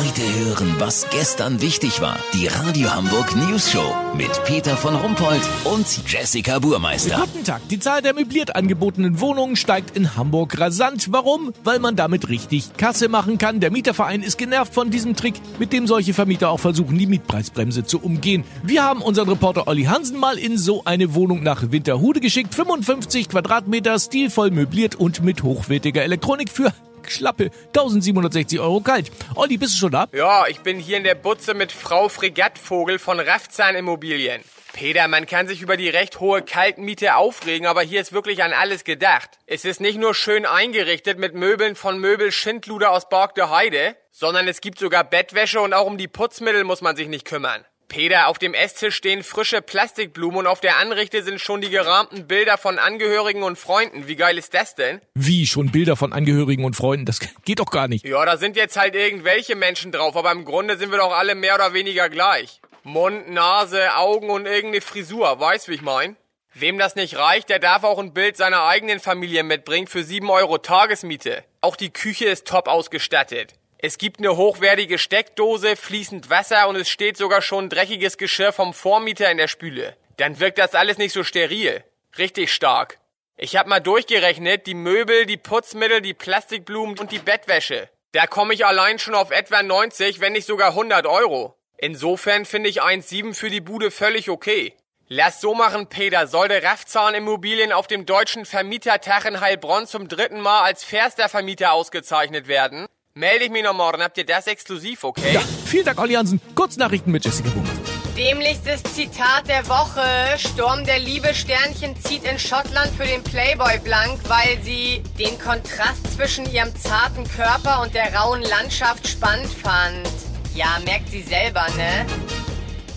Heute hören, was gestern wichtig war. Die Radio Hamburg News Show mit Peter von Rumpold und Jessica Burmeister. Guten Tag. Die Zahl der möbliert angebotenen Wohnungen steigt in Hamburg rasant. Warum? Weil man damit richtig Kasse machen kann. Der Mieterverein ist genervt von diesem Trick, mit dem solche Vermieter auch versuchen, die Mietpreisbremse zu umgehen. Wir haben unseren Reporter Olli Hansen mal in so eine Wohnung nach Winterhude geschickt. 55 Quadratmeter, stilvoll möbliert und mit hochwertiger Elektronik für schlappe 1760 Euro kalt. Olli, bist du schon da? Ja, ich bin hier in der Butze mit Frau Fregattvogel von Raffzahn Immobilien. Peter, man kann sich über die recht hohe Kaltmiete aufregen, aber hier ist wirklich an alles gedacht. Es ist nicht nur schön eingerichtet mit Möbeln von Möbel Schindluder aus Borg der Heide, sondern es gibt sogar Bettwäsche und auch um die Putzmittel muss man sich nicht kümmern. Peter, auf dem Esstisch stehen frische Plastikblumen und auf der Anrichte sind schon die gerahmten Bilder von Angehörigen und Freunden. Wie geil ist das denn? Wie, schon Bilder von Angehörigen und Freunden? Das geht doch gar nicht. Ja, da sind jetzt halt irgendwelche Menschen drauf, aber im Grunde sind wir doch alle mehr oder weniger gleich. Mund, Nase, Augen und irgendeine Frisur, weißt wie ich mein? Wem das nicht reicht, der darf auch ein Bild seiner eigenen Familie mitbringen für 7 Euro Tagesmiete. Auch die Küche ist top ausgestattet. Es gibt eine hochwertige Steckdose, fließend Wasser und es steht sogar schon dreckiges Geschirr vom Vormieter in der Spüle. Dann wirkt das alles nicht so steril. Richtig stark. Ich hab mal durchgerechnet, die Möbel, die Putzmittel, die Plastikblumen und die Bettwäsche. Da komme ich allein schon auf etwa 90, wenn nicht sogar 100 Euro. Insofern finde ich 1,7 für die Bude völlig okay. Lass so machen, Peter. Sollte Raffzahn Immobilien auf dem deutschen Vermietertag in Heilbronn zum dritten Mal als fairster Vermieter ausgezeichnet werden, Melde ich mich noch morgen. Habt ihr das exklusiv, okay? Ja, vielen Dank, Olli Hansen. Kurznachrichten mit Jessica Bummert. Dämlichstes Zitat der Woche. Sturm der Liebe Sternchen zieht in Schottland für den Playboy blank, weil sie den Kontrast zwischen ihrem zarten Körper und der rauen Landschaft spannend fand. Ja, merkt sie selber, ne?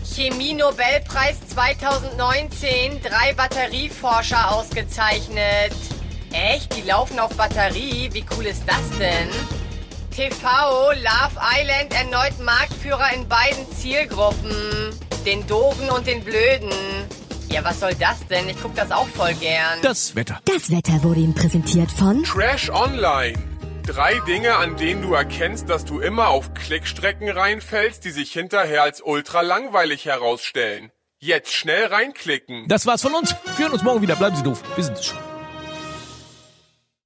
Chemie-Nobelpreis 2019. Drei Batterieforscher ausgezeichnet. Echt? Die laufen auf Batterie? Wie cool ist das denn? TV, Love Island erneut Marktführer in beiden Zielgruppen. Den Doofen und den Blöden. Ja, was soll das denn? Ich guck das auch voll gern. Das Wetter. Das Wetter wurde Ihnen präsentiert von Trash Online. Drei Dinge, an denen du erkennst, dass du immer auf Klickstrecken reinfällst, die sich hinterher als ultra langweilig herausstellen. Jetzt schnell reinklicken. Das war's von uns. Wir hören uns morgen wieder. Bleiben Sie doof. Wir sind es schon.